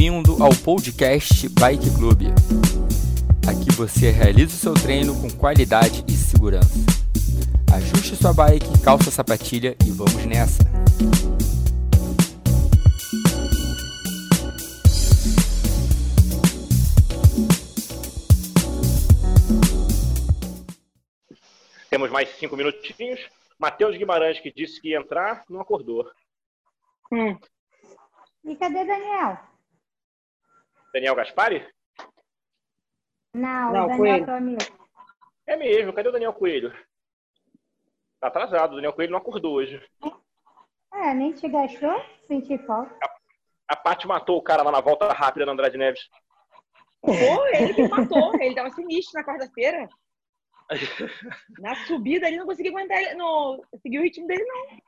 bem-vindo ao podcast Bike Club. Aqui você realiza o seu treino com qualidade e segurança. Ajuste sua bike, calça a sapatilha e vamos nessa! Temos mais cinco minutinhos. Matheus Guimarães, que disse que ia entrar, não acordou. Hum. E cadê Daniel? Daniel Gaspari? Não, Não, o Daniel Coelho. É mesmo, cadê o Daniel Coelho? Tá atrasado, o Daniel Coelho não acordou hoje. É, nem te gastou? Senti falta. A Paty matou o cara lá na volta rápida na Andrade Neves. Pô, ele que matou. Ele tava sinistro na quarta-feira. Na subida ele não conseguia aguentar, ele- no, seguir o ritmo dele, não.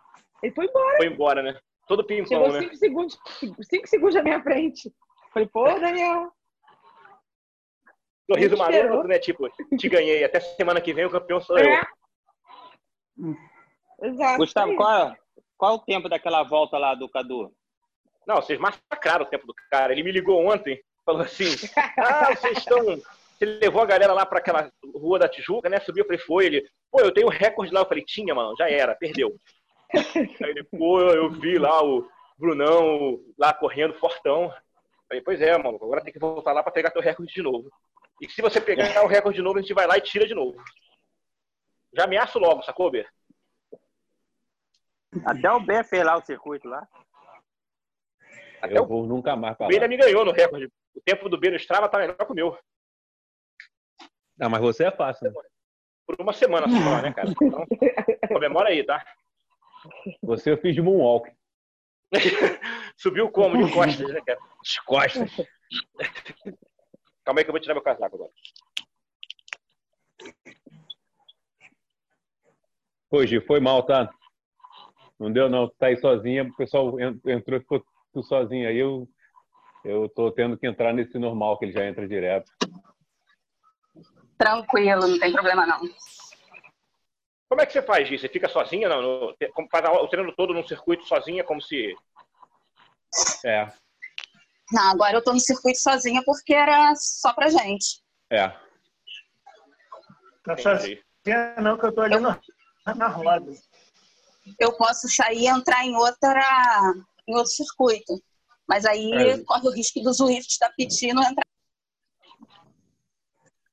Ele foi embora. Foi embora, né? Todo pimpão, Chegou né? cinco segundos, cinco segundos na minha frente. Falei, pô, Daniel. Sorriso maroto, né? Tipo, te ganhei. Até semana que vem o campeão sou eu. É. Exato. Gustavo, isso. qual é, qual é o tempo daquela volta lá do Cadu? Não, vocês massacraram o tempo do cara. Ele me ligou ontem, falou assim: Ah, vocês estão. Você levou a galera lá pra aquela rua da Tijuca, né? Subiu, eu falei, foi. Ele, pô, eu tenho um recorde lá. Eu falei, tinha, mano, já era, perdeu. Aí ele, pô, eu vi lá o Brunão lá correndo fortão. Falei, pois é, mano, agora tem que voltar lá pra pegar teu recorde de novo. E se você pegar o recorde de novo, a gente vai lá e tira de novo. Já ameaço logo, sacou, Ber? Até o B fez lá o circuito lá. Até Eu o vou nunca mais pra B ainda me ganhou no recorde. O tempo do B no Strava tá melhor que o meu. Ah, mas você é fácil, né? Por uma semana só, né, cara? Então, comemora aí, tá? Você eu fiz de moonwalk. Subiu como? De costas, né, cara? De costas. Calma aí que eu vou tirar meu casaco agora. Gi, foi mal, tá? Não deu não, tá aí sozinha, o pessoal en- entrou e ficou tu sozinho. Aí eu, eu tô tendo que entrar nesse normal, que ele já entra direto. Tranquilo, não tem problema não. Como é que você faz, Gi? Você fica sozinha? Não, no, como faz o treino todo num circuito sozinha, como se. É, Não, agora eu tô no circuito sozinha porque era só pra gente. é. Não Entendi. sozinha não, que eu tô ali no, na roda. Eu posso sair e entrar em outra em outro circuito. Mas aí É. corre o risco do Zwift da Pitino entrar.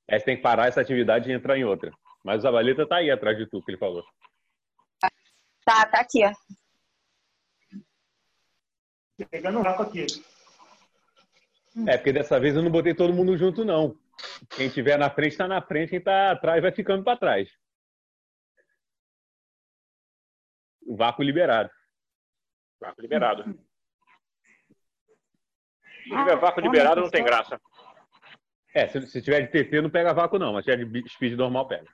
É, você tem que parar essa atividade e entrar em outra. Mas o Zabaleta tá aí atrás de tu, que ele falou. Tá, tá aqui. Pegando um rapa aqui. É, porque dessa vez eu não botei todo mundo junto, não. Quem tiver na frente tá na frente, quem tá atrás vai ficando para trás. O vácuo liberado. Vácuo liberado. Se Ah, tiver vácuo liberado, não tem graça. É, se, se tiver de TT não pega vácuo não, mas se tiver de speed normal pega.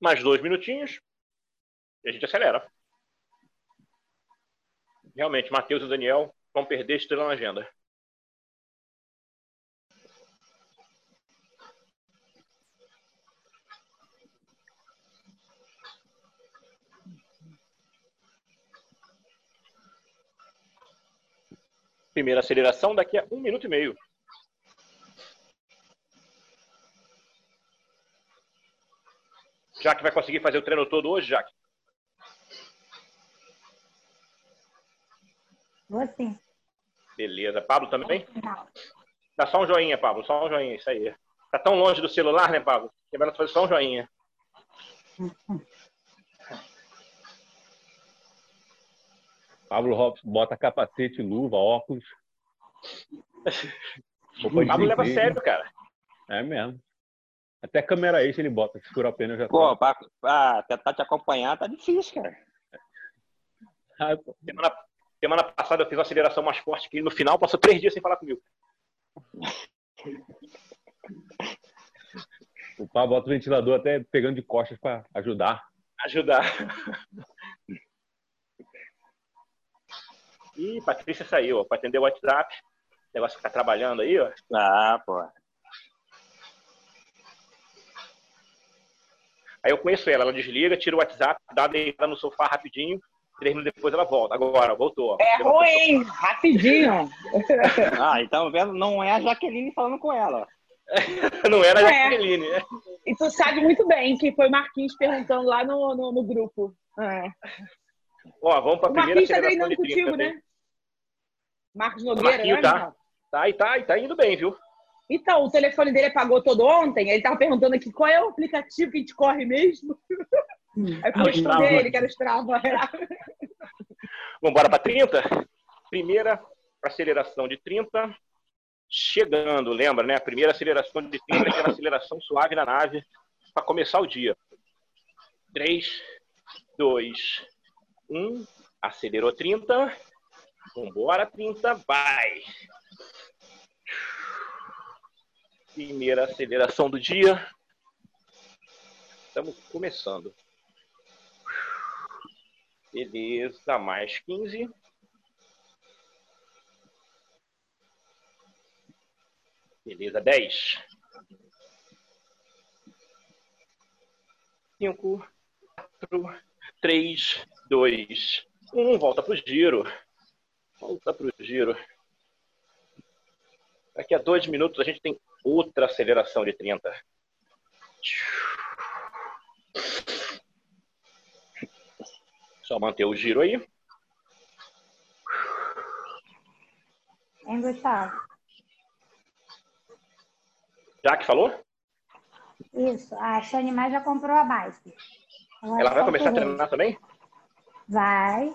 Mais dois minutinhos e a gente acelera. Realmente, Matheus e Daniel vão perder estrela na agenda. Primeira aceleração daqui a um minuto e meio. Jaque vai conseguir fazer o treino todo hoje, Jaque? Vou sim. Beleza. Pablo também? Dá só um joinha, Pablo. Só um joinha, isso aí. Tá tão longe do celular, né, Pablo? Que vai fazer só um joinha. Pablo Hobbs bota capacete, luva, óculos. Pablo leva a sério, cara. É mesmo. Até câmera extra ele bota. Se furar o pneu já Pô, tá. pra, pra tentar te acompanhar tá difícil, cara. Ah, pô. Semana, semana passada eu fiz uma aceleração mais forte que ele no final passou três dias sem falar comigo. O Pablo bota o ventilador até pegando de costas para ajudar. Ajudar. Ih, Patrícia saiu, ó, para atender o WhatsApp. O negócio ficar trabalhando aí, ó. Ah, pô. Aí eu conheço ela, ela desliga, tira o WhatsApp, dá deitada no sofá rapidinho, três minutos depois ela volta. Agora, voltou. É ruim, rapidinho. Ah, então vendo, não é a Jaqueline falando com ela. Não era a Não é. Jaqueline, né? E tu sabe muito bem que foi Marquinhos perguntando lá no, no, no grupo. É. Ó, vamos pra O primeira Marquinhos tá treinando de 30. contigo, né? Marcos Nogueira, Marquinhos né? tá. Tá, e tá, e tá indo bem, viu? Então, o telefone dele apagou todo ontem. Ele tava perguntando aqui qual é o aplicativo que a gente corre mesmo. Aí eu Ah, Strava. ele, que era o Strava. Vamos embora para 30? Primeira aceleração de 30. Chegando, lembra, né? A primeira aceleração de 30, aquela aceleração suave na nave, para começar o dia. 3, 2, 1. Acelerou 30. Vambora, 30. Vai. Primeira aceleração do dia. Estamos começando. Beleza, mais 15. Beleza, 10. 5, 4, 3, 2, 1. Volta pro giro. Volta pro giro. Daqui a dois minutos a gente tem outra aceleração de 30. Só manter o giro aí. Hein, Gustavo? Já que falou? Isso, a Sônia Mais já comprou a bike. Agora Ela vai começar a treinar também? Vai.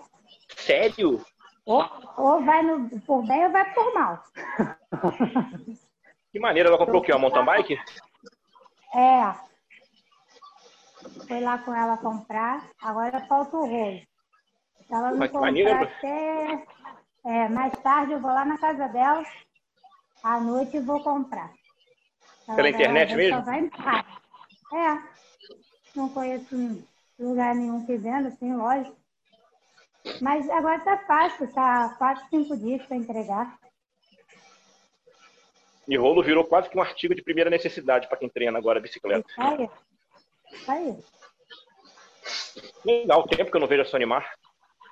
Sério? Ou, ou vai no, por bem ou vai por mal. Que maneira, ela comprou o quê? Uma mountain bike? É. Foi lá com ela comprar, agora falta o rolo. Se ela não Mas comprar maneiro. até é, mais tarde, eu vou lá na casa dela, à noite e vou comprar. Ela Pela internet mesmo? Só vai em casa. É. Não conheço lugar nenhum que venda, assim, loja. Mas agora tá fácil, tá quatro, cinco dias para entregar. E rolo virou quase que um artigo de primeira necessidade para quem treina agora bicicleta. Tá aí. Aí. Legal, tempo que eu não vejo a Sônia Mar.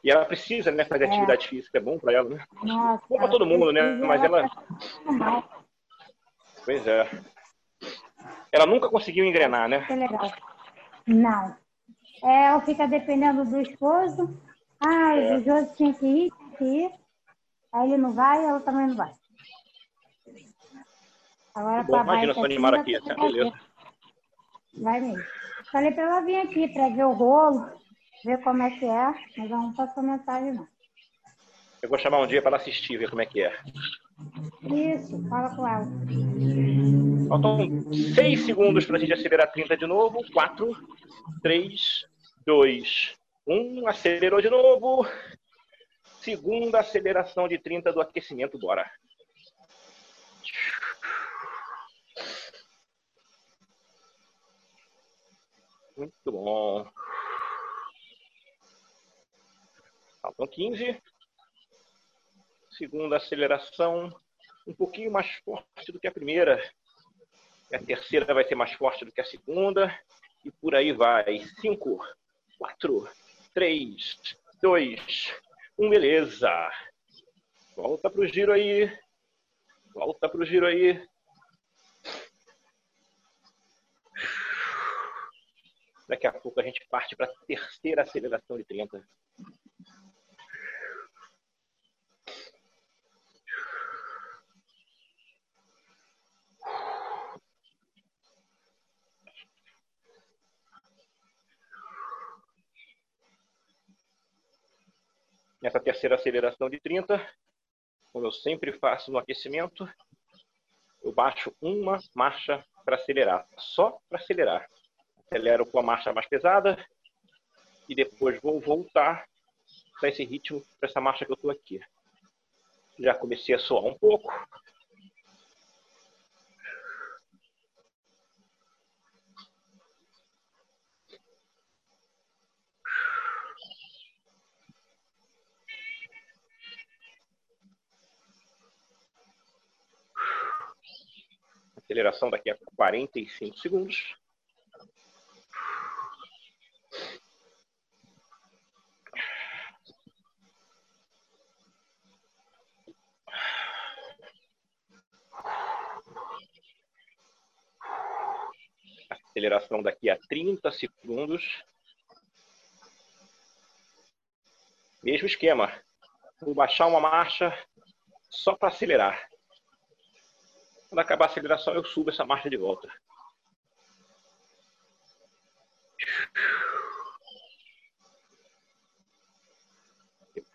E ela precisa, né, fazer É. atividade física, é bom para ela, né? Nossa. Bom pra todo mundo, né? precisa, Mas ela-. Pois é. Ela nunca conseguiu engrenar, né? Que legal. Não. É, ela fica dependendo do esposo. Ah, É. o José tinha que ir, tinha que ir. Aí ele não vai, ela também não vai. Agora, Bom, imagina só animar aqui, essa que beleza. Vai mesmo. Falei pra ela vir aqui pra ver o rolo, ver como é que é, mas ela não passou mensagem, não. Eu vou chamar um dia para ela assistir, ver como é que é. Isso, fala com ela. Faltam 6 segundos para a gente acelerar 30 de novo. 4, 3, 2, 1. Acelerou de novo. Segunda aceleração de 30 do aquecimento. Bora. Muito bom. Faltam 15. Segunda aceleração um pouquinho mais forte do que a primeira. A terceira vai ser mais forte do que a segunda. E por aí vai. Cinco, quatro, três, dois, um, beleza. Volta pro giro aí. Volta pro giro aí. Daqui a pouco a gente parte para a terceira aceleração de 30. Nessa terceira aceleração de 30, como eu sempre faço no aquecimento, eu baixo uma marcha para acelerar, só para acelerar. Acelero com a marcha mais pesada e depois vou voltar para esse ritmo, para essa marcha que eu estou aqui. Já comecei a soar um pouco. Aceleração daqui a 45 segundos. Aceleração daqui a 30 segundos. Mesmo esquema. Vou baixar uma marcha só para acelerar. Quando acabar a aceleração, eu subo essa marcha de volta.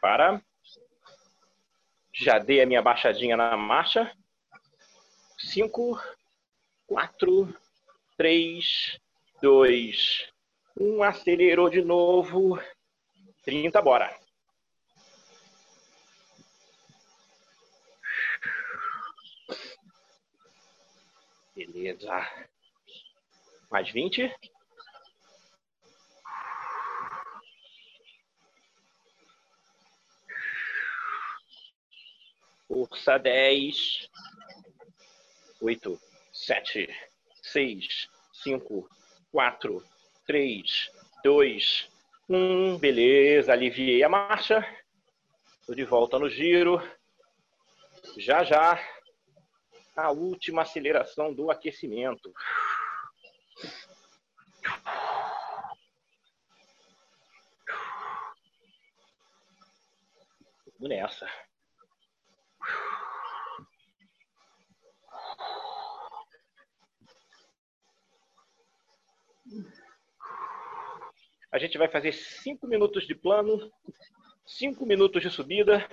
Para. Já dei a minha baixadinha na marcha. Cinco, quatro, três, dois, um. Acelerou de novo. 30, bora. Beleza. Mais 20. Força 10. 8, 7, 6, 5, 4, 3, 2, 1. Beleza, aliviei a marcha. Estou de volta no giro. Já, já. A última aceleração do aquecimento. Vamos nessa. A gente vai fazer cinco minutos de plano, cinco minutos de subida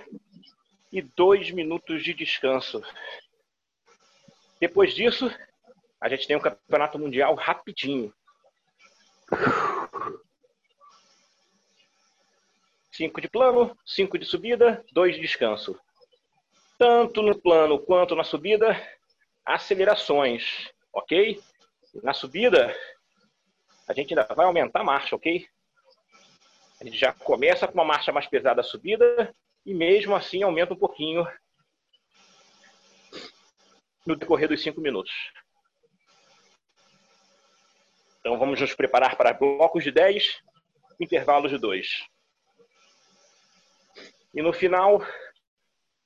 e dois minutos de descanso. Depois disso, a gente tem um campeonato mundial rapidinho. Cinco de plano, cinco de subida, dois de descanso. Tanto no plano quanto na subida, acelerações, ok? Na subida, a gente ainda vai aumentar a marcha, ok? A gente já começa com uma marcha mais pesada a subida e mesmo assim aumenta um pouquinho no decorrer dos cinco minutos. Então vamos nos preparar para blocos de 10, intervalos de 2. E no final,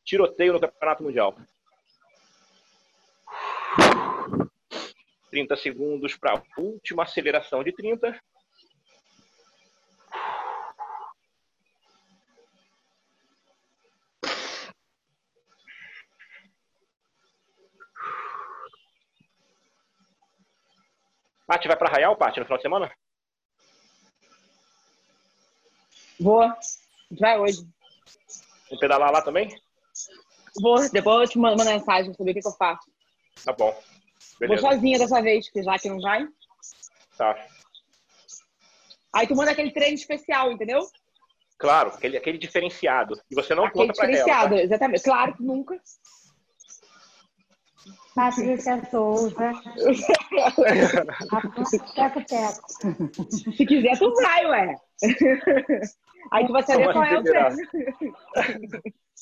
tiroteio no Campeonato Mundial. 30 segundos para a última aceleração de 30. Paty, vai para Arraial, Paty, no final de semana? Vou. Vai hoje. Vou pedalar lá também? Vou. Depois eu te mando uma mensagem pra saber o que, que eu faço. Tá bom. Beleza. Vou sozinha dessa vez, porque já que não vai. Tá. Aí tu manda aquele treino especial, entendeu? Claro, aquele, aquele diferenciado. E você não aquele conta pra diferenciado, ela. tá? exatamente. Claro que nunca. Patrícia Souza. Teco Teco. Se quiser, tu vai, ué. Aí tu vai saber qual é o treino.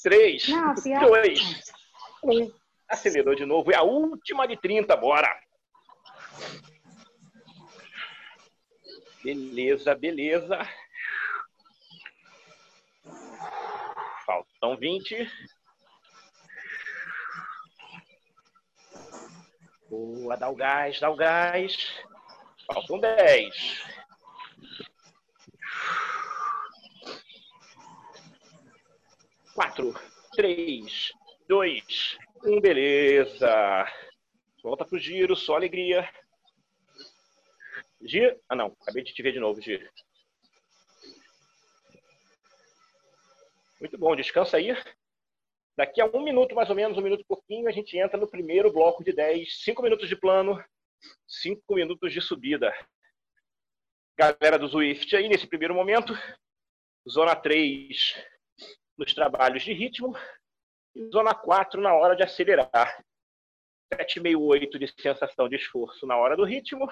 Três, Não, pior. dois, um. Acelerou de novo. É a última de 30, bora. Beleza, beleza. Faltam 20. Boa, dá o gás, dá o gás. Faltam 10. Quatro, três, dois, um, beleza. Volta pro giro, só alegria. Giro. Ah, não, acabei de te ver de novo, Giro. Muito bom, descansa aí. Daqui a um minuto, mais ou menos, um minuto e pouquinho, a gente entra no primeiro bloco de 10. Cinco minutos de plano, cinco minutos de subida. Galera do Zwift aí, nesse primeiro momento. Zona 3 nos trabalhos de ritmo. E zona 4 na hora de acelerar. 7,5, de sensação de esforço na hora do ritmo.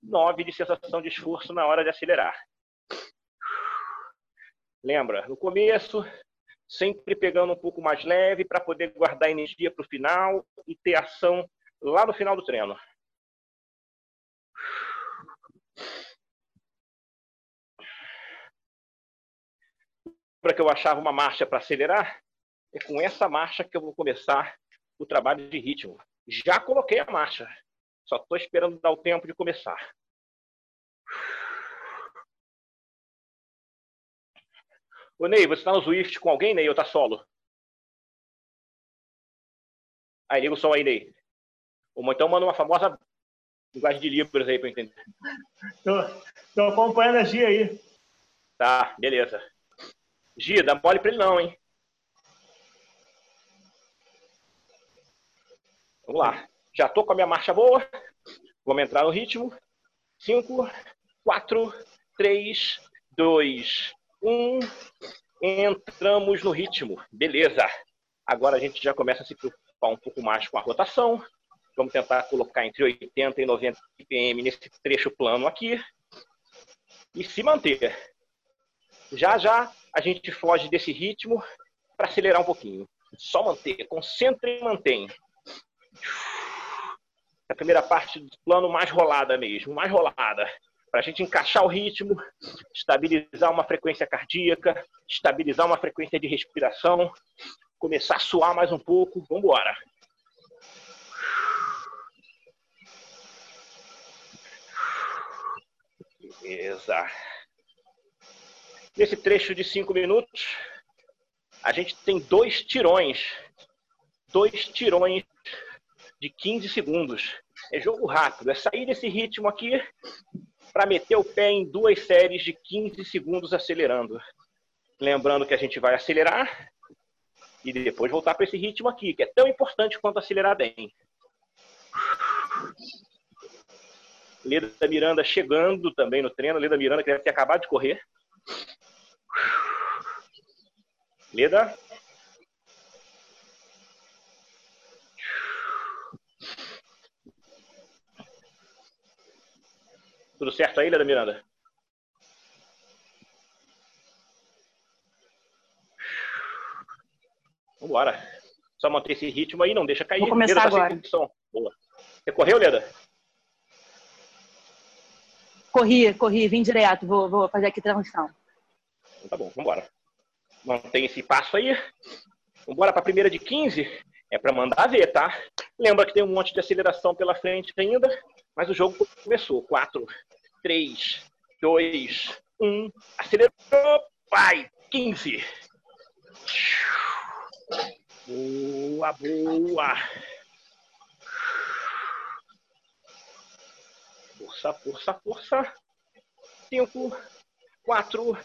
9 de sensação de esforço na hora de acelerar. Lembra, no começo, sempre pegando um pouco mais leve para poder guardar energia para o final e ter ação lá no final do treino. Para que eu achava uma marcha para acelerar, é com essa marcha que eu vou começar o trabalho de ritmo. Já coloquei a marcha. Só tô esperando dar o tempo de começar. Ô, Ney, você tá no Swift com alguém, Ney, ou tá solo? Aí, liga o som aí, Ney. Ou então manda uma famosa linguagem de Libras aí pra eu entender. Tô, tô acompanhando a Gia aí. Tá, beleza. Gia, dá mole pra ele não, hein? Vamos lá. Já tô com a minha marcha boa. Vamos entrar no ritmo. 5, 4, 3, 2, 1. Entramos no ritmo. Beleza. Agora a gente já começa a se preocupar um pouco mais com a rotação. Vamos tentar colocar entre 80 e 90 ppm nesse trecho plano aqui. E se manter. Já já a gente foge desse ritmo para acelerar um pouquinho. Só manter. Concentre e mantém. A primeira parte do plano mais rolada mesmo, mais rolada. Para a gente encaixar o ritmo, estabilizar uma frequência cardíaca, estabilizar uma frequência de respiração, começar a suar mais um pouco. Vamos embora. Beleza. Nesse trecho de cinco minutos, a gente tem dois tirões. Dois tirões de 15 segundos. É jogo rápido, é sair desse ritmo aqui para meter o pé em duas séries de 15 segundos acelerando. Lembrando que a gente vai acelerar e depois voltar para esse ritmo aqui, que é tão importante quanto acelerar bem. Leda Miranda chegando também no treino. Leda Miranda que deve ter acabado de correr. Leda. Tudo certo aí, Leda Miranda? Vambora. Só manter esse ritmo aí, não deixa cair. Vou começar Leda, tá agora. condição. Boa. Você correu, Leda? Corri, corri, vim direto. Vou, vou fazer aqui transmissão. Então tá bom, vambora. Mantém esse passo aí. Vambora para a primeira de 15. É para mandar ver, tá? Lembra que tem um monte de aceleração pela frente ainda, mas o jogo começou. 4, 3, 2, 1. Acelerou. Vai! 15. Boa, boa. Força, força, força. 5, 4,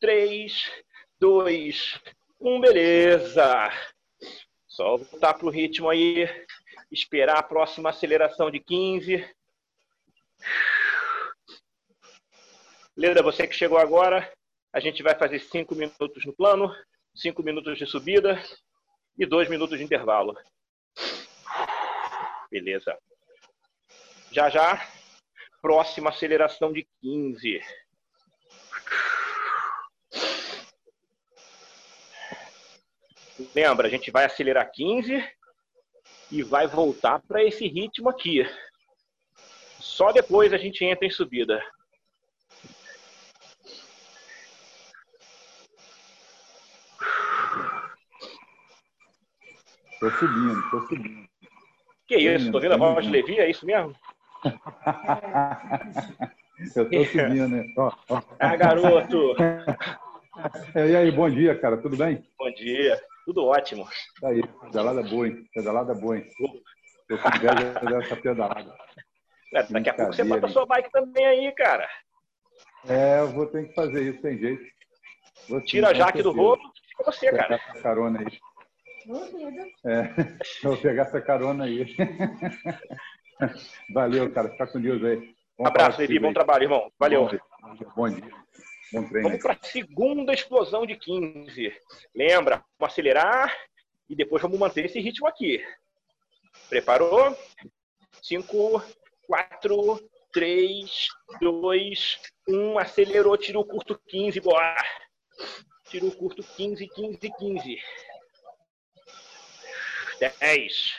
3, 2, 1. Beleza. Só voltar pro ritmo aí. Esperar a próxima aceleração de 15. Leda, você que chegou agora, a gente vai fazer 5 minutos no plano, 5 minutos de subida e 2 minutos de intervalo. Beleza. Já já, próxima aceleração de 15. Lembra, a gente vai acelerar 15 e vai voltar para esse ritmo aqui. Só depois a gente entra em subida. Tô subindo, tô subindo. Que isso? Tô vendo a voz de Levi, é isso mesmo? Eu tô subindo, né? Ó, ó. Ah, garoto! É, E aí, bom dia, cara. Tudo bem? Bom dia. Tudo ótimo. Tá aí, pedalada boa, hein? Pedalada boa, hein? Tô com inveja dessa pedalada. É, Daqui a pouco você bota a sua bike também aí, cara. É, eu vou ter que fazer isso, tem jeito. Vou sim, Tira a Jaque do rolo e fica você, Pegar cara. essa carona aí. Duvido. É, vou pegar essa carona aí. Valeu, cara. Fica com Deus aí. Bom Abraço, Levi. Bom trabalho, irmão. Valeu. Bom dia. Bom dia. Bom treino. Vamos para a segunda explosão de 15. Lembra? Vamos acelerar e depois vamos manter esse ritmo aqui. Preparou? 5, 4, 3, 2, 1. Acelerou, tira o curto 15, bora. Tira o curto 15, 15, 15. 10.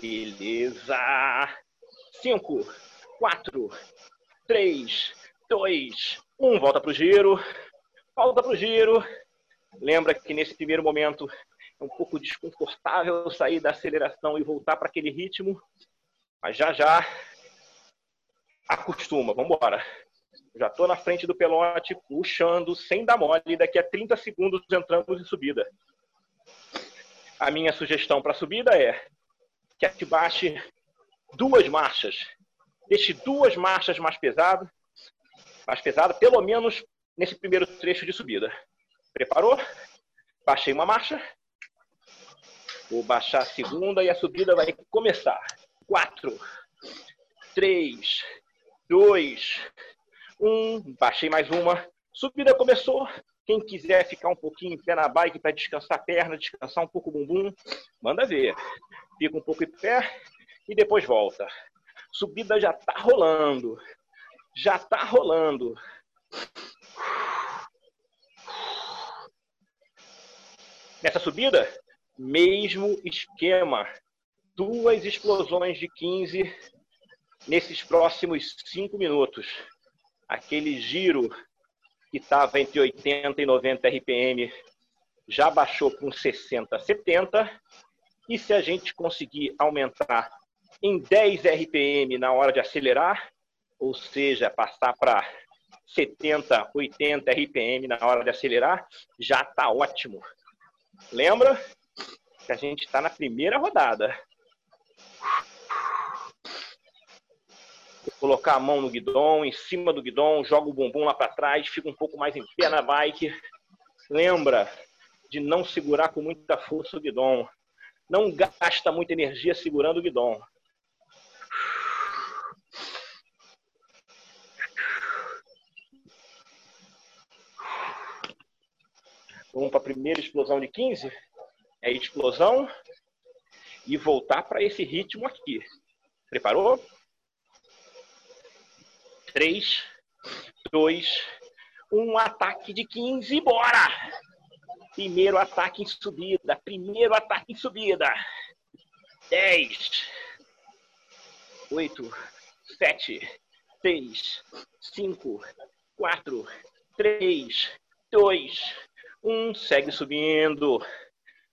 Beleza. 5, 4, 3, 2, 1. Volta pro giro. Volta pro giro. Lembra que nesse primeiro momento É um pouco desconfortável sair da aceleração e voltar para aquele ritmo, mas já já acostuma. Vamos embora. Já estou na frente do pelote, puxando, sem dar mole. Daqui a 30 segundos entramos em subida. A minha sugestão para a subida é que baixe duas marchas. Deixe duas marchas mais pesadas, mais pesada, pelo menos nesse primeiro trecho de subida. Preparou? Baixei uma marcha. Vou baixar a segunda e a subida vai começar. Quatro, três, dois, um. Baixei mais uma. Subida começou. Quem quiser ficar um pouquinho em pé na bike para descansar a perna, descansar um pouco o bumbum, manda ver. Fica um pouco em pé e depois volta. Subida já está rolando. Já está rolando. Nessa subida, mesmo esquema. Duas explosões de 15 nesses próximos cinco minutos. Aquele giro que estava entre 80 e 90 RPM já baixou para uns 60, 70. E se a gente conseguir aumentar em 10 RPM na hora de acelerar, ou seja, passar para 70, 80 RPM na hora de acelerar, já está ótimo. Lembra que a gente está na primeira rodada. Colocar a mão no guidão, em cima do guidão, joga o bumbum lá para trás, fica um pouco mais em pé na bike. Lembra de não segurar com muita força o guidão. Não gasta muita energia segurando o guidão. Vamos para a primeira explosão de 15. É explosão e voltar para esse ritmo aqui. Preparou? 3, 2, 1, ataque de 15, bora! Primeiro ataque em subida, primeiro ataque em subida. 10, 8, 7, 6, 5, 4, 3, 2, 1. Segue subindo.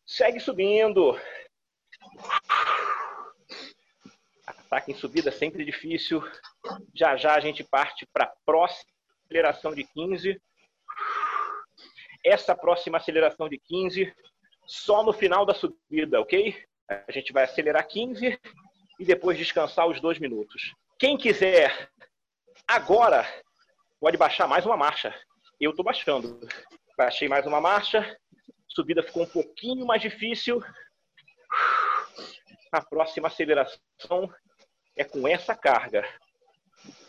Segue subindo. Ataque em subida sempre difícil. Já já a gente parte para a próxima aceleração de 15. Essa próxima aceleração de 15 só no final da subida, ok? A gente vai acelerar 15 e depois descansar os dois minutos. Quem quiser agora pode baixar mais uma marcha. Eu estou baixando. Baixei mais uma marcha. Subida ficou um pouquinho mais difícil. A próxima aceleração é com essa carga.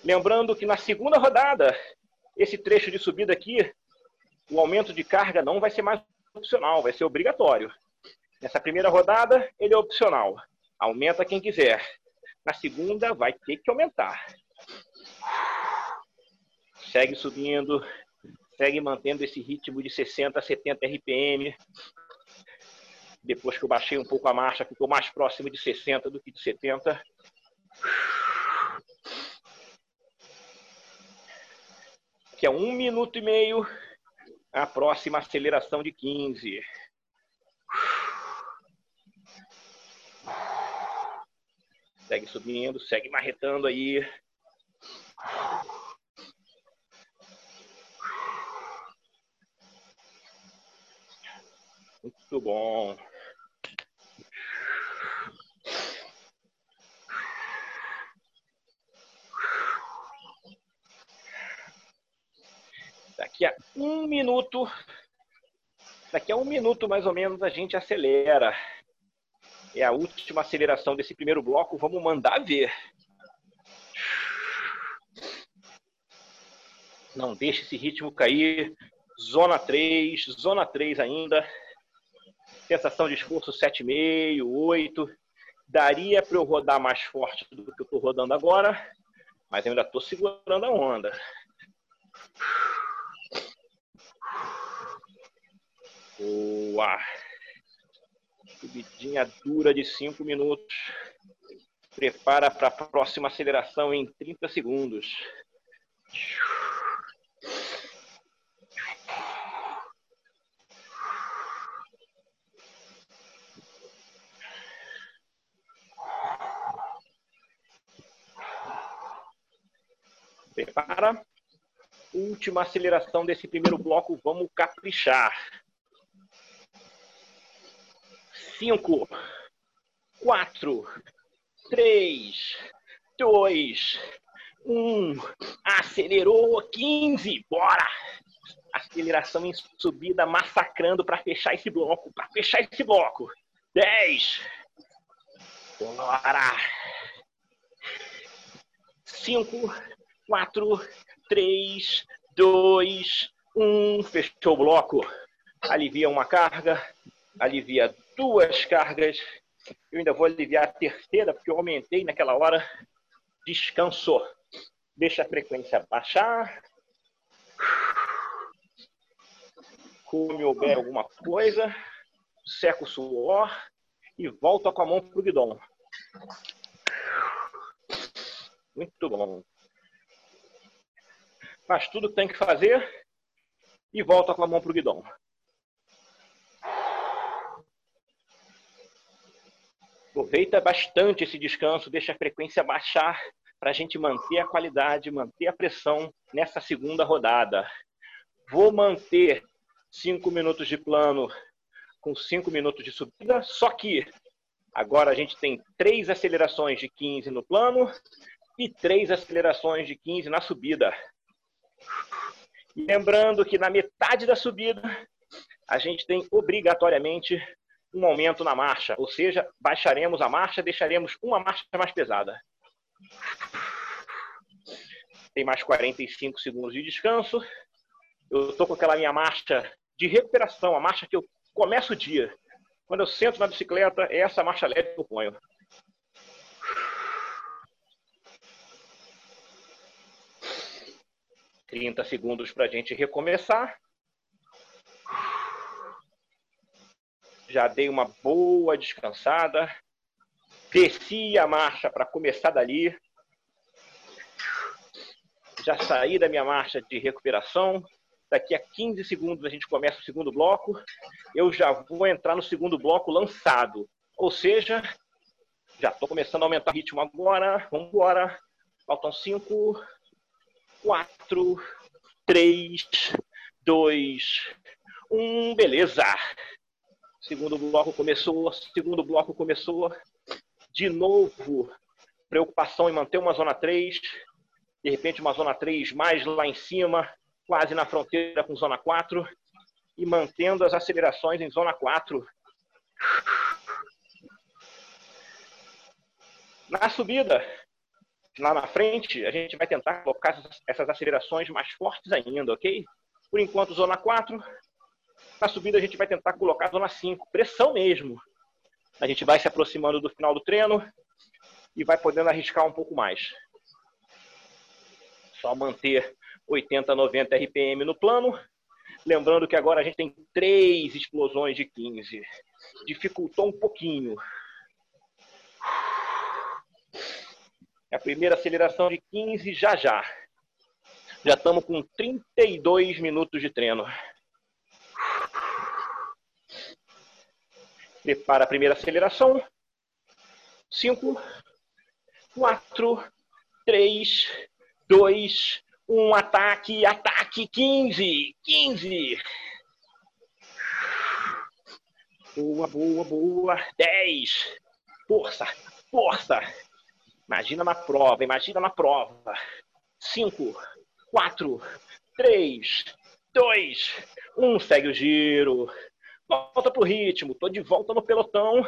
Lembrando que na segunda rodada, esse trecho de subida aqui, o aumento de carga não vai ser mais opcional, vai ser obrigatório. Nessa primeira rodada, ele é opcional. Aumenta quem quiser. Na segunda, vai ter que aumentar. Segue subindo, segue mantendo esse ritmo de 60 a 70 RPM. Depois que eu baixei um pouco a marcha, ficou mais próximo de 60 do que de 70. Que é um minuto e meio. A próxima aceleração de 15. Segue subindo, segue marretando aí. Muito bom. Daqui a um minuto, daqui a um minuto mais ou menos, a gente acelera é a última aceleração desse primeiro bloco. Vamos mandar ver. Não deixe esse ritmo cair. Zona 3, zona 3 ainda. Sensação de esforço 7,5, 8. Daria para eu rodar mais forte do que eu estou rodando agora, mas eu ainda estou segurando a onda. Boa. Subidinha dura de 5 minutos. Prepara para a próxima aceleração em 30 segundos. Prepara. Última aceleração desse primeiro bloco. Vamos caprichar. Cinco, quatro, três, dois, um. Acelerou. 15. Bora! Aceleração em subida, massacrando para fechar esse bloco. Para fechar esse bloco. 10. Bora! 5, 4, 3, 2, 1. Fechou o bloco. Alivia uma carga. Alivia duas cargas. Eu ainda vou aliviar a terceira, porque eu aumentei naquela hora. Descansou. Deixa a frequência baixar. Come ou bebe alguma coisa. Seca o suor. E volta com a mão pro guidão. Muito bom. Faz tudo que tem que fazer e volta com a mão pro guidão. Aproveita bastante esse descanso, deixa a frequência baixar para a gente manter a qualidade, manter a pressão nessa segunda rodada. Vou manter cinco minutos de plano com cinco minutos de subida, só que agora a gente tem três acelerações de 15 no plano e três acelerações de 15 na subida. E lembrando que na metade da subida a gente tem obrigatoriamente um aumento na marcha, ou seja, baixaremos a marcha, deixaremos uma marcha mais pesada. Tem mais 45 segundos de descanso. Eu estou com aquela minha marcha de recuperação, a marcha que eu começo o dia. Quando eu sento na bicicleta, é essa marcha leve que eu ponho. Trinta segundos para a gente recomeçar. Já dei uma boa descansada. Desci a marcha para começar dali. Já saí da minha marcha de recuperação. Daqui a 15 segundos a gente começa o segundo bloco. Eu já vou entrar no segundo bloco lançado. Ou seja, já estou começando a aumentar o ritmo agora. Vamos embora. Faltam 5, 4, 3, 2, 1. Beleza. Segundo bloco começou. Segundo bloco começou. De novo, preocupação em manter uma zona 3. De repente, uma zona 3 mais lá em cima quase na fronteira com zona 4 e mantendo as acelerações em zona 4. Na subida, lá na frente, a gente vai tentar colocar essas acelerações mais fortes ainda, ok? Por enquanto, zona 4. Na subida, a gente vai tentar colocar zona 5. Pressão mesmo. A gente vai se aproximando do final do treino e vai podendo arriscar um pouco mais. Só manter 80, 90 RPM no plano. Lembrando que agora a gente tem três explosões de 15. Dificultou um pouquinho. A primeira aceleração de 15 já já. Já estamos com 32 minutos de treino. Prepara a primeira aceleração. 5, 4, 3, 2, um ataque, ataque 15, 15. Boa, boa, boa. 10. Força, força. Imagina na prova, imagina na prova. 5, 4, 3, 2, 1. Segue o giro. Volta pro ritmo. Tô de volta no pelotão.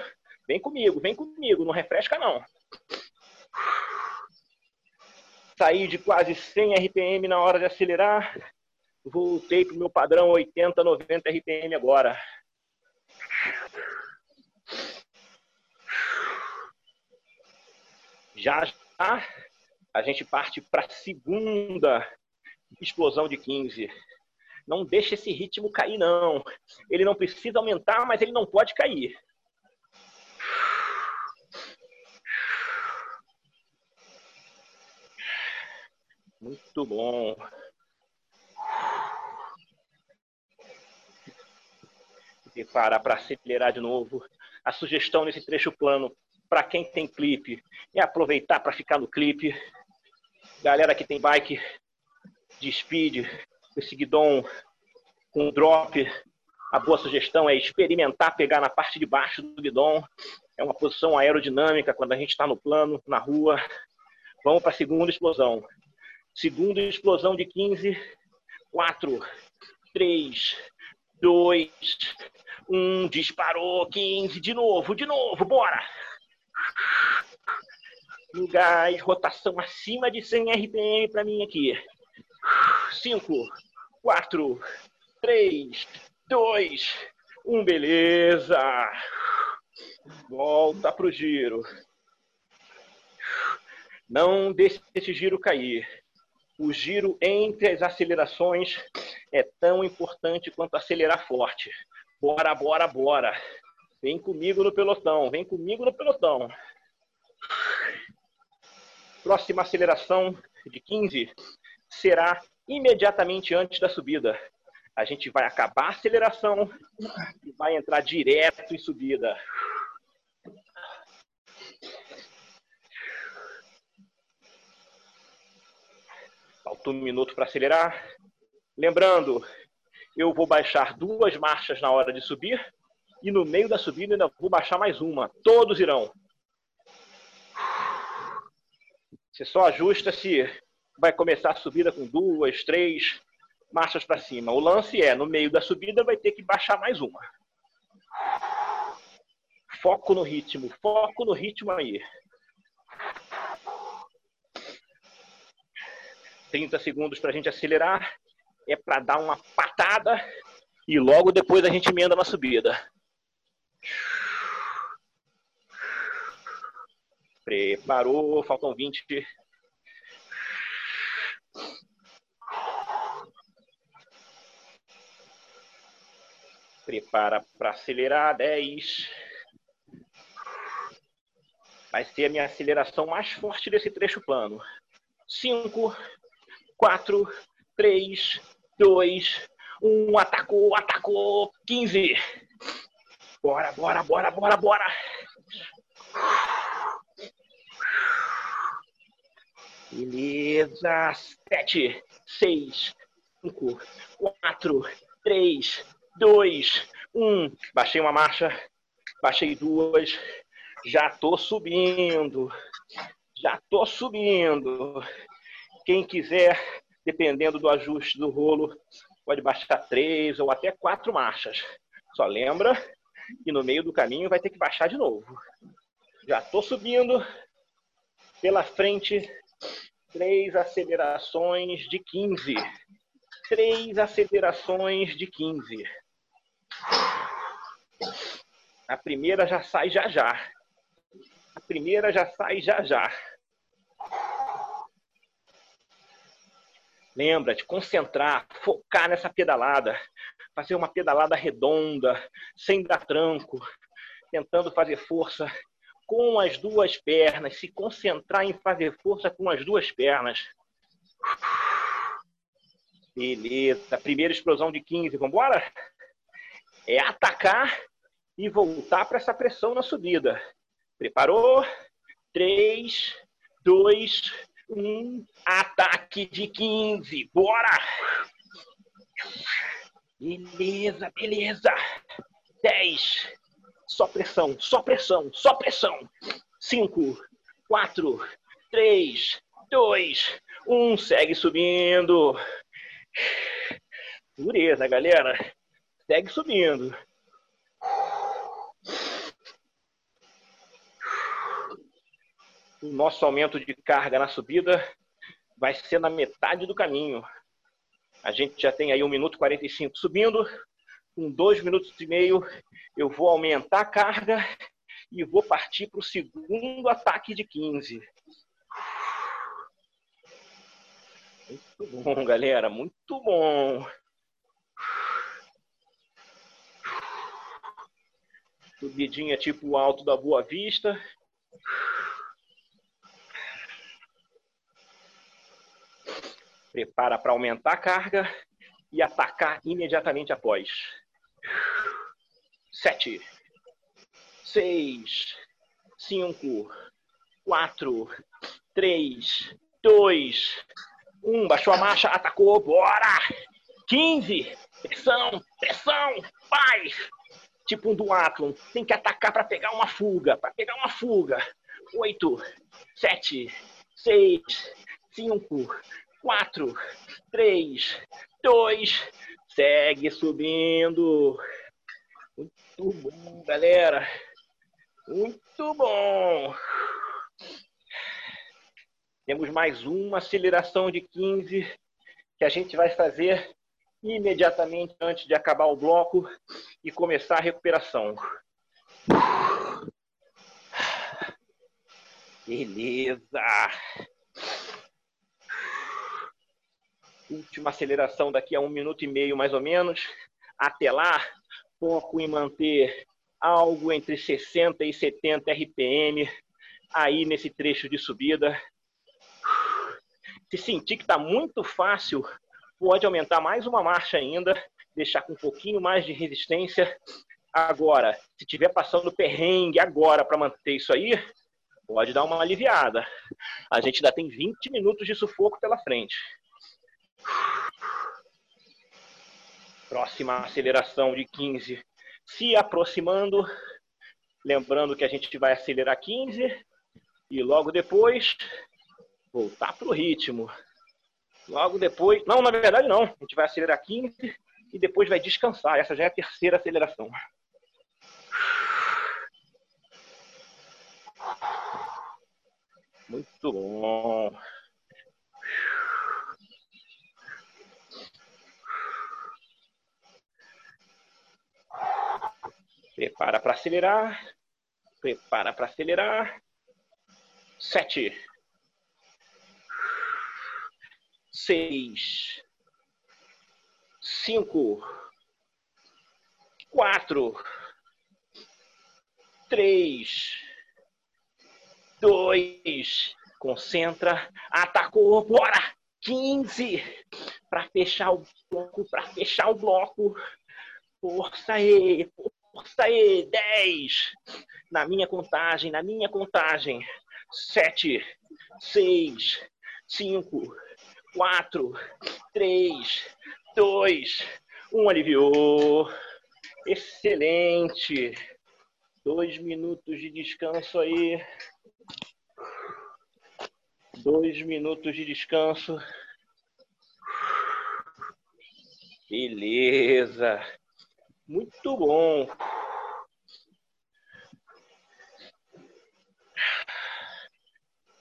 Vem comigo, vem comigo. Não refresca, não saí de quase 100 RPM na hora de acelerar, voltei para o meu padrão 80, 90 RPM agora. Já já a gente parte para a segunda explosão de 15. Não deixa esse ritmo cair, não. Ele não precisa aumentar, mas ele não pode cair. Muito bom. Preparar para acelerar de novo. A sugestão nesse trecho plano para quem tem clipe é aproveitar para ficar no clipe. Galera que tem bike, de speed, esse guidon com drop. A boa sugestão é experimentar pegar na parte de baixo do guidon. É uma posição aerodinâmica quando a gente está no plano, na rua. Vamos para a segunda explosão. Segunda explosão de 15. 4, 3, 2, 1. Disparou. 15. De novo, de novo. Bora. No gás, rotação acima de 100 RPM para mim aqui. 5, 4, 3, 2, 1. Beleza. Volta para o giro. Não deixe esse giro cair. O giro entre as acelerações é tão importante quanto acelerar forte. Bora, bora, bora. Vem comigo no pelotão, vem comigo no pelotão. Próxima aceleração de 15 será imediatamente antes da subida. A gente vai acabar a aceleração e vai entrar direto em subida. Falta um minuto para acelerar. Lembrando, eu vou baixar duas marchas na hora de subir e no meio da subida ainda vou baixar mais uma. Todos irão. Você só ajusta se vai começar a subida com duas, três marchas para cima. O lance é, no meio da subida vai ter que baixar mais uma. Foco no ritmo, foco no ritmo aí. 30 segundos para a gente acelerar. É para dar uma patada e logo depois a gente emenda na subida. Preparou, faltam 20. Prepara para acelerar, 10. Vai ser a minha aceleração mais forte desse trecho plano. 5, 4, 3, 2, 1. Atacou, atacou. 15. Bora, bora, bora, bora, bora. Beleza. 7, 6, 5, 4, 3, 2, 1. Baixei uma marcha. Baixei duas. Já tô subindo. Já tô subindo. Quem quiser, dependendo do ajuste do rolo, pode baixar três ou até quatro marchas. Só lembra que no meio do caminho vai ter que baixar de novo. Já estou subindo. Pela frente, três acelerações de 15. Três acelerações de 15. A primeira já sai já já. A primeira já sai já já. Lembra de concentrar, focar nessa pedalada, fazer uma pedalada redonda, sem dar tranco, tentando fazer força com as duas pernas, se concentrar em fazer força com as duas pernas. Beleza, primeira explosão de 15, vamos embora? É atacar e voltar para essa pressão na subida. Preparou? 3, 2, um ataque de 15. Bora! Beleza, beleza. 10. Só pressão, só pressão, só pressão. 5, 4, 3, 2, 1. Segue subindo. Dureza, galera. Segue subindo. O nosso aumento de carga na subida vai ser na metade do caminho. A gente já tem aí 1 minuto e 45 subindo. Com 2 minutos e meio, eu vou aumentar a carga e vou partir para o segundo ataque de 15. Muito bom, galera. Muito bom. Subidinha tipo alto da Boa Vista. Prepara para aumentar a carga e atacar imediatamente após. Sete, seis, cinco, quatro, três, dois, Um, baixou a marcha, atacou, bora! 15, pressão, pressão, vai! Tipo um duatlon, tem que atacar para pegar uma fuga, para pegar uma fuga. 8, 7, 6, 5, 4, 3, 2, segue subindo. Muito bom, galera. Muito bom. Temos mais uma aceleração de 15 que a gente vai fazer imediatamente antes de acabar o bloco e começar a recuperação. Beleza. Última aceleração daqui a um minuto e meio, mais ou menos. Até lá, foco em manter algo entre 60 e 70 RPM aí nesse trecho de subida. Se sentir que está muito fácil, pode aumentar mais uma marcha ainda, deixar com um pouquinho mais de resistência. Agora, se estiver passando perrengue agora para manter isso aí, pode dar uma aliviada. A gente ainda tem 20 minutos de sufoco pela frente. Próxima aceleração de 15 se aproximando. Lembrando que a gente vai acelerar 15 e logo depois voltar para o ritmo. Logo depois. Não, na verdade não. A gente vai acelerar 15 e depois vai descansar. Essa já é a terceira aceleração. Muito bom. Prepara para acelerar. Prepara para acelerar. Sete. Seis. Cinco. Quatro. Três. Dois. Concentra. Atacou. Bora! 15 para fechar o bloco, para fechar o bloco. Força aí, Força aí, 10. Na minha contagem, na minha contagem. 7, 6, 5, 4, 3, 2, 1. Aliviou. Excelente. Dois minutos de descanso aí. Dois minutos de descanso. Beleza. Muito bom.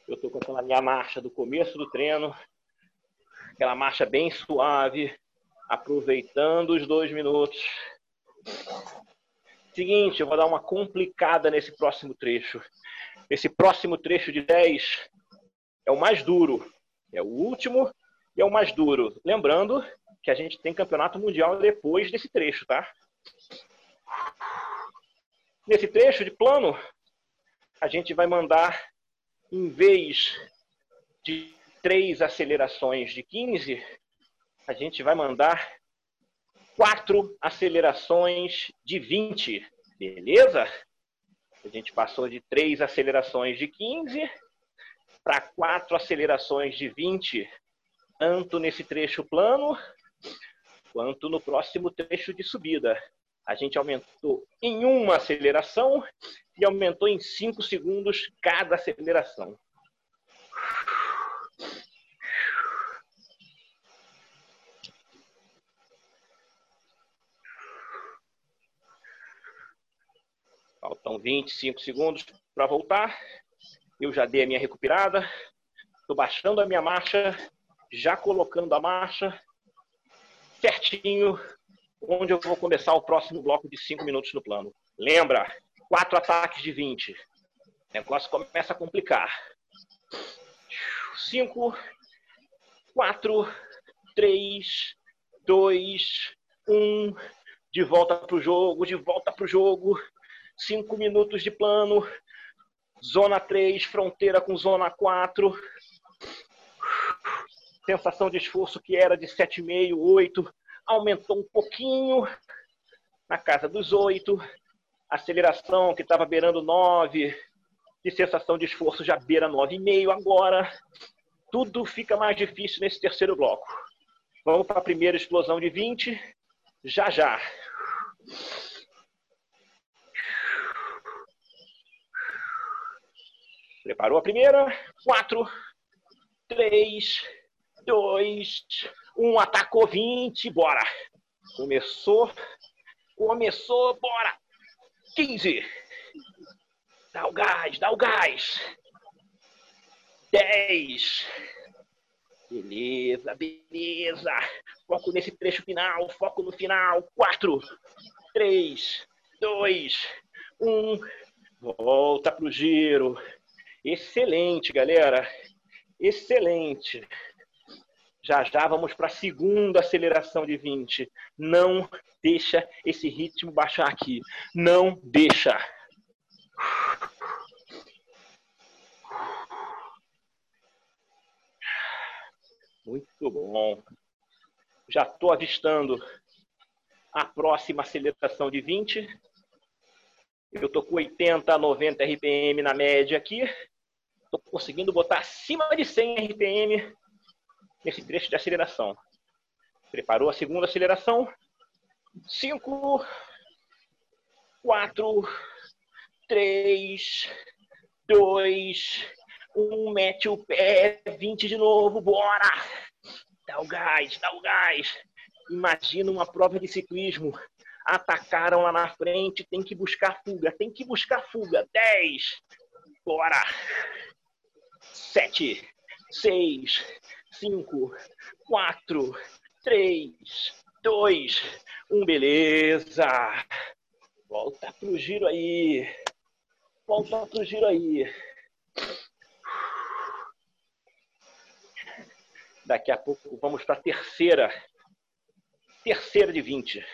Eu estou com aquela minha marcha do começo do treino, aquela marcha bem suave, aproveitando os dois minutos. Seguinte, eu vou dar uma complicada nesse próximo trecho. Esse próximo trecho de 10 é o mais duro. É o último e é o mais duro. Lembrando que a gente tem campeonato mundial depois desse trecho, tá? Nesse trecho de plano, a gente vai mandar, em vez de três acelerações de 15, a gente vai mandar quatro acelerações de 20, beleza? A gente passou de três acelerações de 15 para quatro acelerações de 20, tanto nesse trecho plano quanto no próximo trecho de subida a gente aumentou em uma aceleração e aumentou em 5 segundos cada aceleração. Faltam 25 segundos para voltar. Eu já dei a minha recuperada. Estou baixando a minha marcha, já colocando a marcha certinho onde eu vou começar o próximo bloco de 5 minutos no plano. Lembra? Quatro ataques de 20. O negócio começa a complicar. 5, 4, 3, 2, 1. De volta para o jogo, de volta para o jogo. 5 minutos de plano. Zona 3, fronteira com zona 4. Sensação de esforço que era de 7,5, 8 aumentou um pouquinho, na casa dos 8. Aceleração que estava beirando 9, de sensação de esforço já beira 9,5 agora. tudo fica mais difícil nesse terceiro bloco. Vamos para a primeira explosão de 20. Já já. Preparou a primeira? Quatro, três, dois, um. Atacou 20. Bora. Começou. Começou. Bora. 15. Dá o gás, dá o gás. 10. Beleza, beleza. Foco nesse trecho final, foco no final. 4, 3, 2, 1. Volta pro giro. Excelente, galera. Excelente. Já já vamos para a segunda aceleração de 20. Não deixa esse ritmo baixar aqui. Não deixa. Muito bom. Já estou avistando a próxima aceleração de 20. Eu estou com 80 a 90 RPM na média aqui. Estou conseguindo botar acima de 100 RPM nesse trecho de aceleração. Preparou a segunda aceleração. 5, 4, 3, 2, 1. Mete o pé. 20 de novo. Bora! Dá o gás, dá o gás. Imagina uma prova de ciclismo. Atacaram lá na frente. Tem que buscar fuga. Tem que buscar fuga. 10. Bora! 7, 6, 5, 4, 3, 2, 1. Beleza. Volta pro giro aí. Volta pro giro aí. Daqui a pouco vamos para a terceira. Terceira de 20.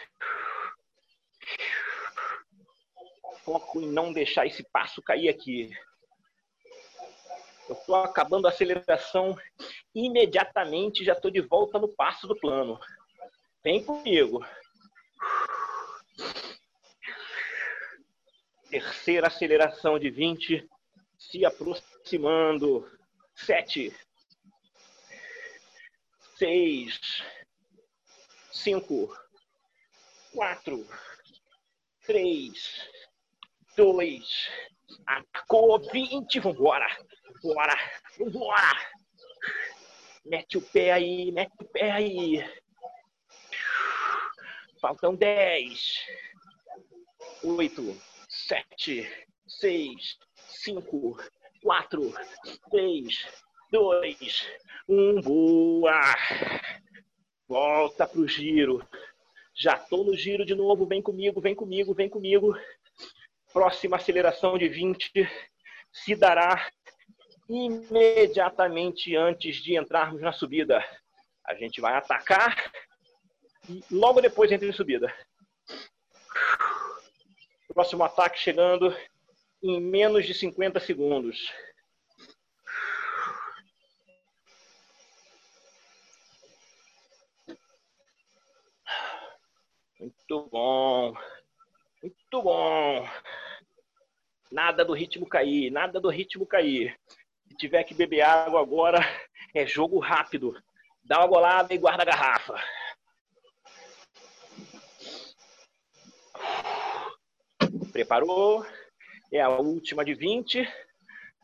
Foco em não deixar esse passo cair aqui. Eu estou acabando a aceleração imediatamente, já estou de volta no passo do plano. Vem comigo. Terceira aceleração de 20, se aproximando. 7, 6, 5, 4, 3, 2, atacou 20, vambora. Bora! Bora! Mete o pé aí, mete o pé aí. Faltam 10, 8, 7, 6, 5, 4, 3, 2, 1. Boa! Volta pro giro. Já tô no giro de novo. Vem comigo, vem comigo, vem comigo. Próxima aceleração de 20 se dará imediatamente antes de entrarmos na subida. A gente vai atacar e logo depois entra em subida. Próximo ataque chegando em menos de 50 segundos. Muito bom. Muito bom. Nada do ritmo cair, nada do ritmo cair tiver que beber água agora, é jogo rápido. Dá uma golada e guarda a garrafa. Preparou? É a última de 20.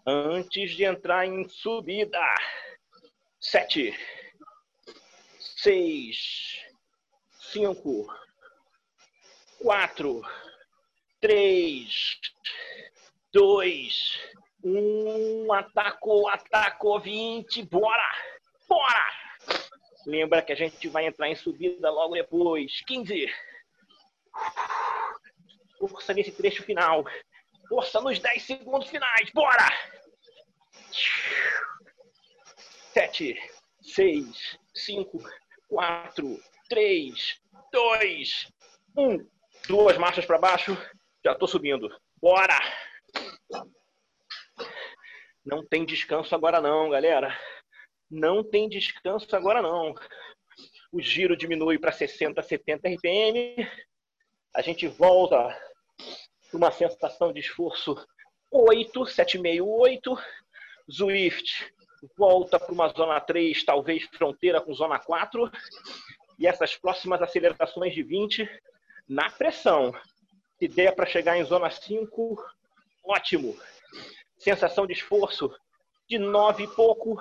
Antes de entrar em subida. Sete, seis, cinco, quatro, três, dois, um, atacou, atacou, 20, bora! Bora! Lembra que a gente vai entrar em subida logo depois. 15. Força nesse trecho final. Força nos 10 segundos finais. Bora! 7, 6, 5, 4, 3, 2, 1. Duas marchas para baixo. Já estou subindo. Bora! Não tem descanso agora não, galera. Não tem descanso agora não. O giro diminui para 60, 70 RPM. A gente volta uma sensação de esforço 8, 7,5, 8. Zwift volta para uma zona 3, talvez fronteira com zona 4. E essas próximas acelerações de 20 na pressão. Se der para chegar em zona 5, ótimo. Sensação de esforço de 9 e pouco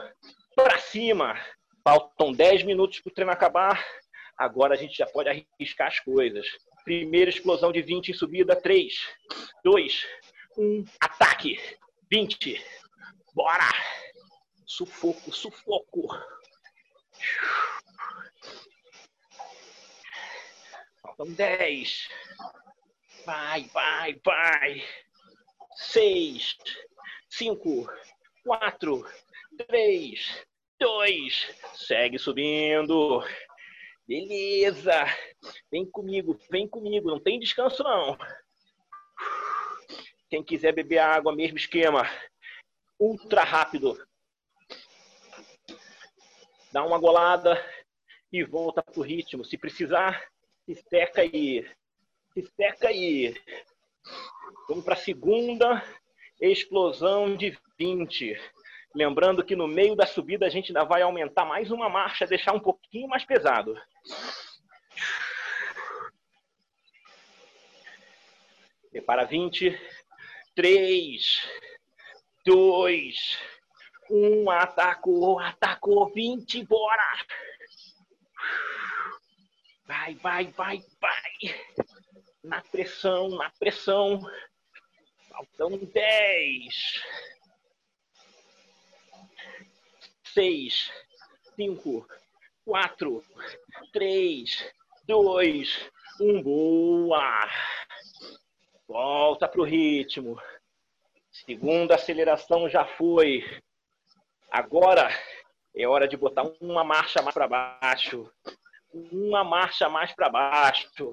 para cima. Faltam 10 minutos para o treino acabar. Agora a gente já pode arriscar as coisas. Primeira explosão de 20 em subida. 3, 2, 1, ataque. 20. Bora! Sufoco, sufoco. Faltam 10. Vai, vai, vai. 6, 5, 4, 3, 2. Segue subindo. Beleza. Vem comigo, vem comigo. Não tem descanso, não. Quem quiser beber água, mesmo esquema. Ultra rápido. Dá uma golada e volta pro ritmo. Se precisar, se seca aí. Se seca aí. Vamos para a segunda explosão de 20. Lembrando que no meio da subida a gente ainda vai aumentar mais uma marcha, deixar um pouquinho mais pesado. Prepara 20. 3, 2, 1. Atacou, atacou. 20, bora. Vai, vai, vai, vai. Na pressão, na pressão. Faltam 10. 6, 5, 4, 3, 2, 1. Boa! Volta para o ritmo. Segunda aceleração já foi. Agora é hora de botar uma marcha mais para baixo. Uma marcha mais para baixo.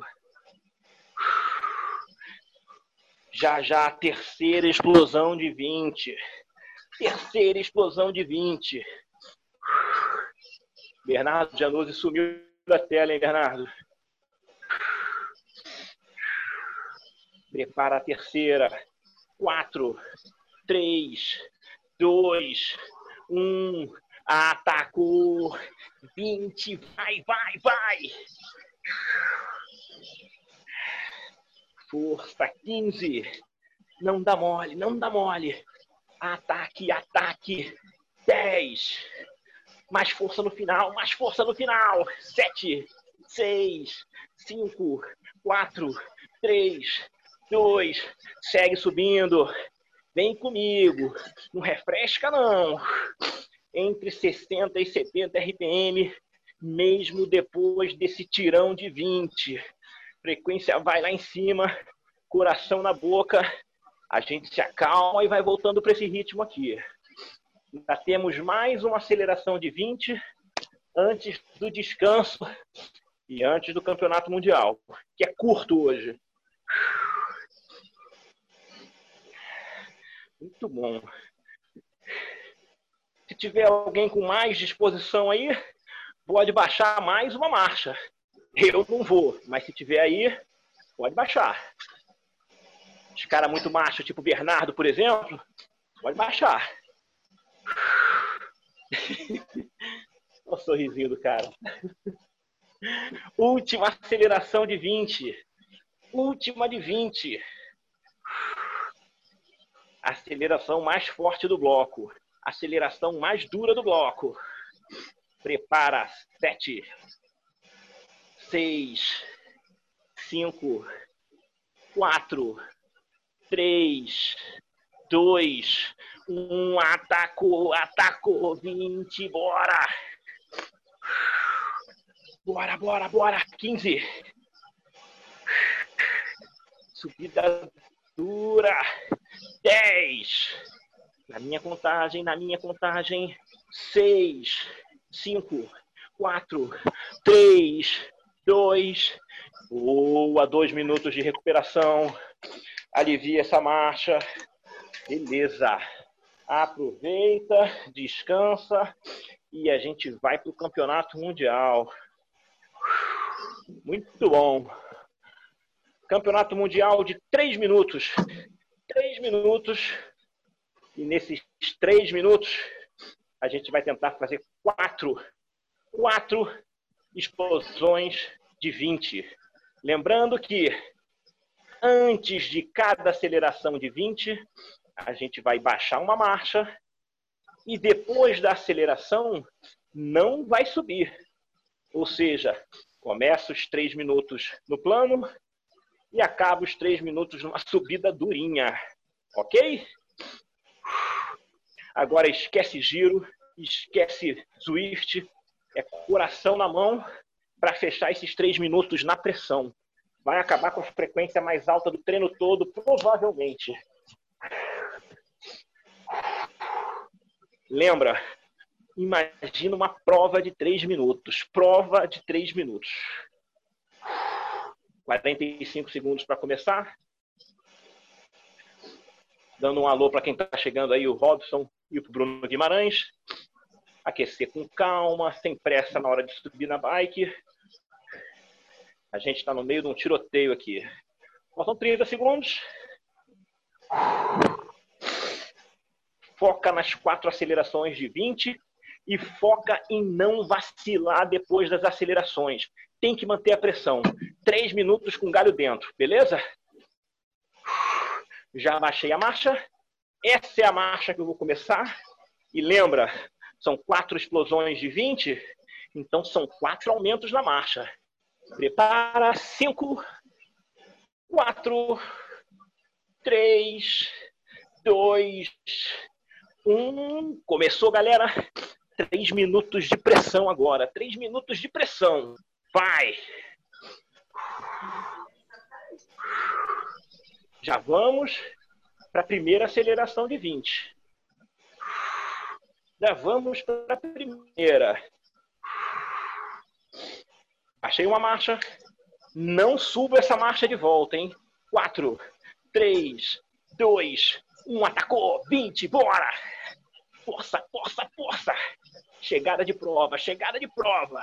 Já já terceira explosão de 20. Terceira explosão de 20. Bernardo Janose sumiu da tela, hein, Bernardo? Prepara a terceira. Quatro, três, dois, um. Atacou. Vinte. Vai, vai, vai. Força. Quinze. Não dá mole, não dá mole. Ataque, ataque. Dez. Mais força no final, mais força no final. Sete, seis, cinco, quatro, três, dois, segue subindo. Vem comigo. Não refresca, não. Entre 60 e 70 RPM, mesmo depois desse tirão de 20. Frequência vai lá em cima, coração na boca. A gente se acalma e vai voltando para esse ritmo aqui. Já temos mais uma aceleração de 20 antes do descanso e antes do Campeonato Mundial, que é curto hoje. Muito bom. Se tiver alguém com mais disposição aí, pode baixar mais uma marcha. Eu não vou, mas se tiver aí, pode baixar. Os caras muito macho, tipo Bernardo, por exemplo, pode baixar. Olha o sorrisinho do cara. Última aceleração de 20. Última de 20 aceleração mais forte do bloco, aceleração mais dura do bloco. Prepara sete, seis, cinco, quatro, três, dois, um. Atacou, atacou, vinte, bora. Bora, bora, bora. Quinze. Subida dura. 10. Na minha contagem, na minha contagem. 6, 5, 4, 3, 2. Boa, dois minutos de recuperação. Alivia essa marcha. Beleza. Aproveita, descansa e a gente vai para o campeonato mundial. Muito bom. Campeonato mundial de três minutos três minutos. E nesses três minutos, a gente vai tentar fazer quatro, quatro explosões de 20. Lembrando que antes de cada aceleração de 20, a gente vai baixar uma marcha e depois da aceleração não vai subir. Ou seja, começa os três minutos no plano e acaba os três minutos numa subida durinha. Ok? Agora esquece giro, esquece Zwift, é coração na mão para fechar esses três minutos na pressão. Vai acabar com a frequência mais alta do treino todo, provavelmente. Lembra? Imagina uma prova de três minutos. Prova de três minutos. 45 segundos para começar. Dando um alô para quem está chegando aí, o Robson e o Bruno Guimarães. Aquecer com calma, sem pressa na hora de subir na bike. A gente está no meio de um tiroteio aqui. Faltam 30 segundos. Foca nas quatro acelerações de 20 e foca em não vacilar depois das acelerações. Tem que manter a pressão. Três minutos com galho dentro, beleza? Já baixei a marcha. Essa é a marcha que eu vou começar. E lembra, são quatro explosões de 20, então são quatro aumentos na marcha. Prepara. Cinco, quatro, três, dois, um. Começou, galera. Três minutos de pressão agora. Três minutos de pressão. Vai! Já vamos para a primeira aceleração de 20. Já vamos para a primeira. Achei uma marcha. Não suba essa marcha de volta, hein? 4, 3, 2, 1. Atacou. 20. Bora! Força, força, força! Chegada de prova, chegada de prova.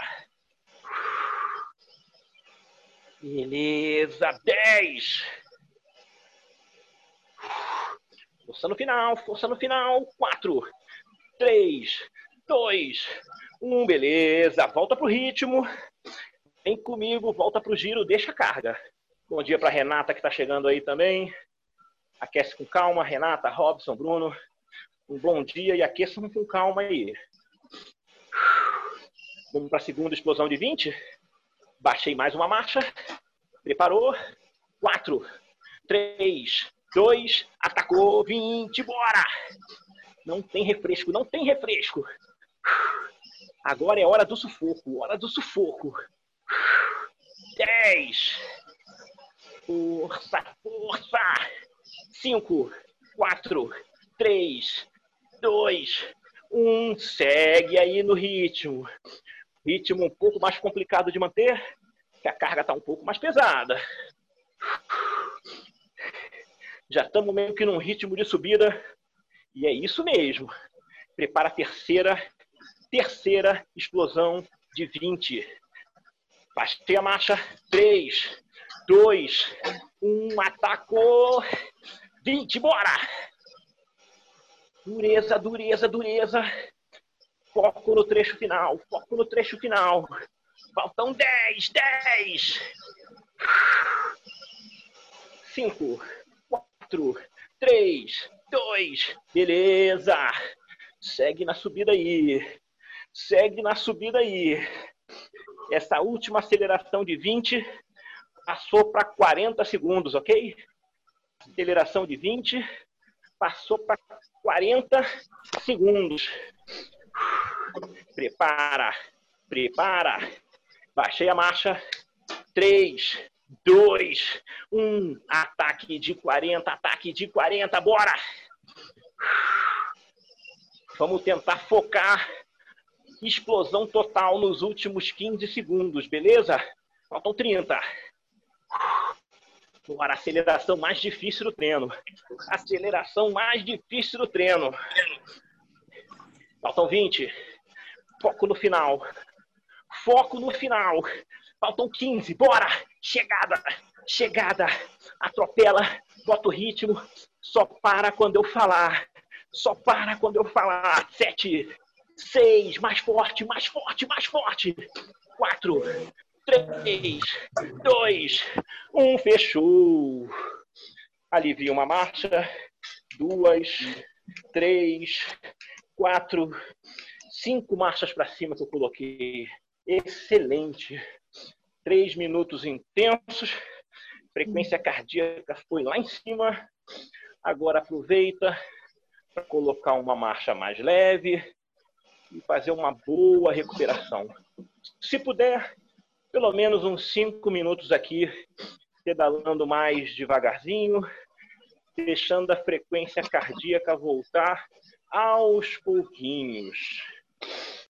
Beleza. 10. Força no final, força no final. 4, 3, 2, 1. Beleza. Volta pro ritmo. Vem comigo, volta pro giro, deixa a carga. Bom dia para Renata que está chegando aí também. Aquece com calma, Renata, Robson, Bruno. Um bom dia e aqueçam com calma aí. Vamos para a segunda explosão de 20. Baixei mais uma marcha. Preparou. 4, 3, 2, atacou. 20, bora! Não tem refresco, não tem refresco. Agora é hora do sufoco, hora do sufoco. 10. Força, força. 5, 4, 3, 2, 1. Segue aí no ritmo. Ritmo um pouco mais complicado de manter, que a carga está um pouco mais pesada. Já estamos meio que num ritmo de subida. E é isso mesmo. Prepara a terceira, terceira explosão de 20. Baixei a marcha. 3, 2, 1. Atacou. 20, bora! Dureza, dureza, dureza. Foco no trecho final. Foco no trecho final. Faltam 10, 10. 5, 4, 3, 2. Beleza. Segue na subida aí. Segue na subida aí. Essa última aceleração de 20 passou para 40 segundos, ok? Aceleração de 20 passou para 40 segundos. Prepara, prepara. Baixei a marcha. 3, 2, 1. Ataque de 40, ataque de 40, bora! Vamos tentar focar explosão total nos últimos 15 segundos, beleza? Faltam 30. Bora, aceleração mais difícil do treino. Aceleração mais difícil do treino. Faltam 20. Foco no final. Foco no final. Faltam 15. Bora! Chegada! Chegada! Atropela, bota o ritmo. Só para quando eu falar. Só para quando eu falar. 7, seis, mais forte, mais forte, mais forte. Quatro, três, dois, um, fechou. Alivia uma marcha, duas, três, quatro, cinco marchas para cima que eu coloquei. Excelente. Três minutos intensos. Frequência cardíaca foi lá em cima. Agora aproveita para colocar uma marcha mais leve e fazer uma boa recuperação. Se puder, pelo menos uns cinco minutos aqui, pedalando mais devagarzinho, deixando a frequência cardíaca voltar aos pouquinhos.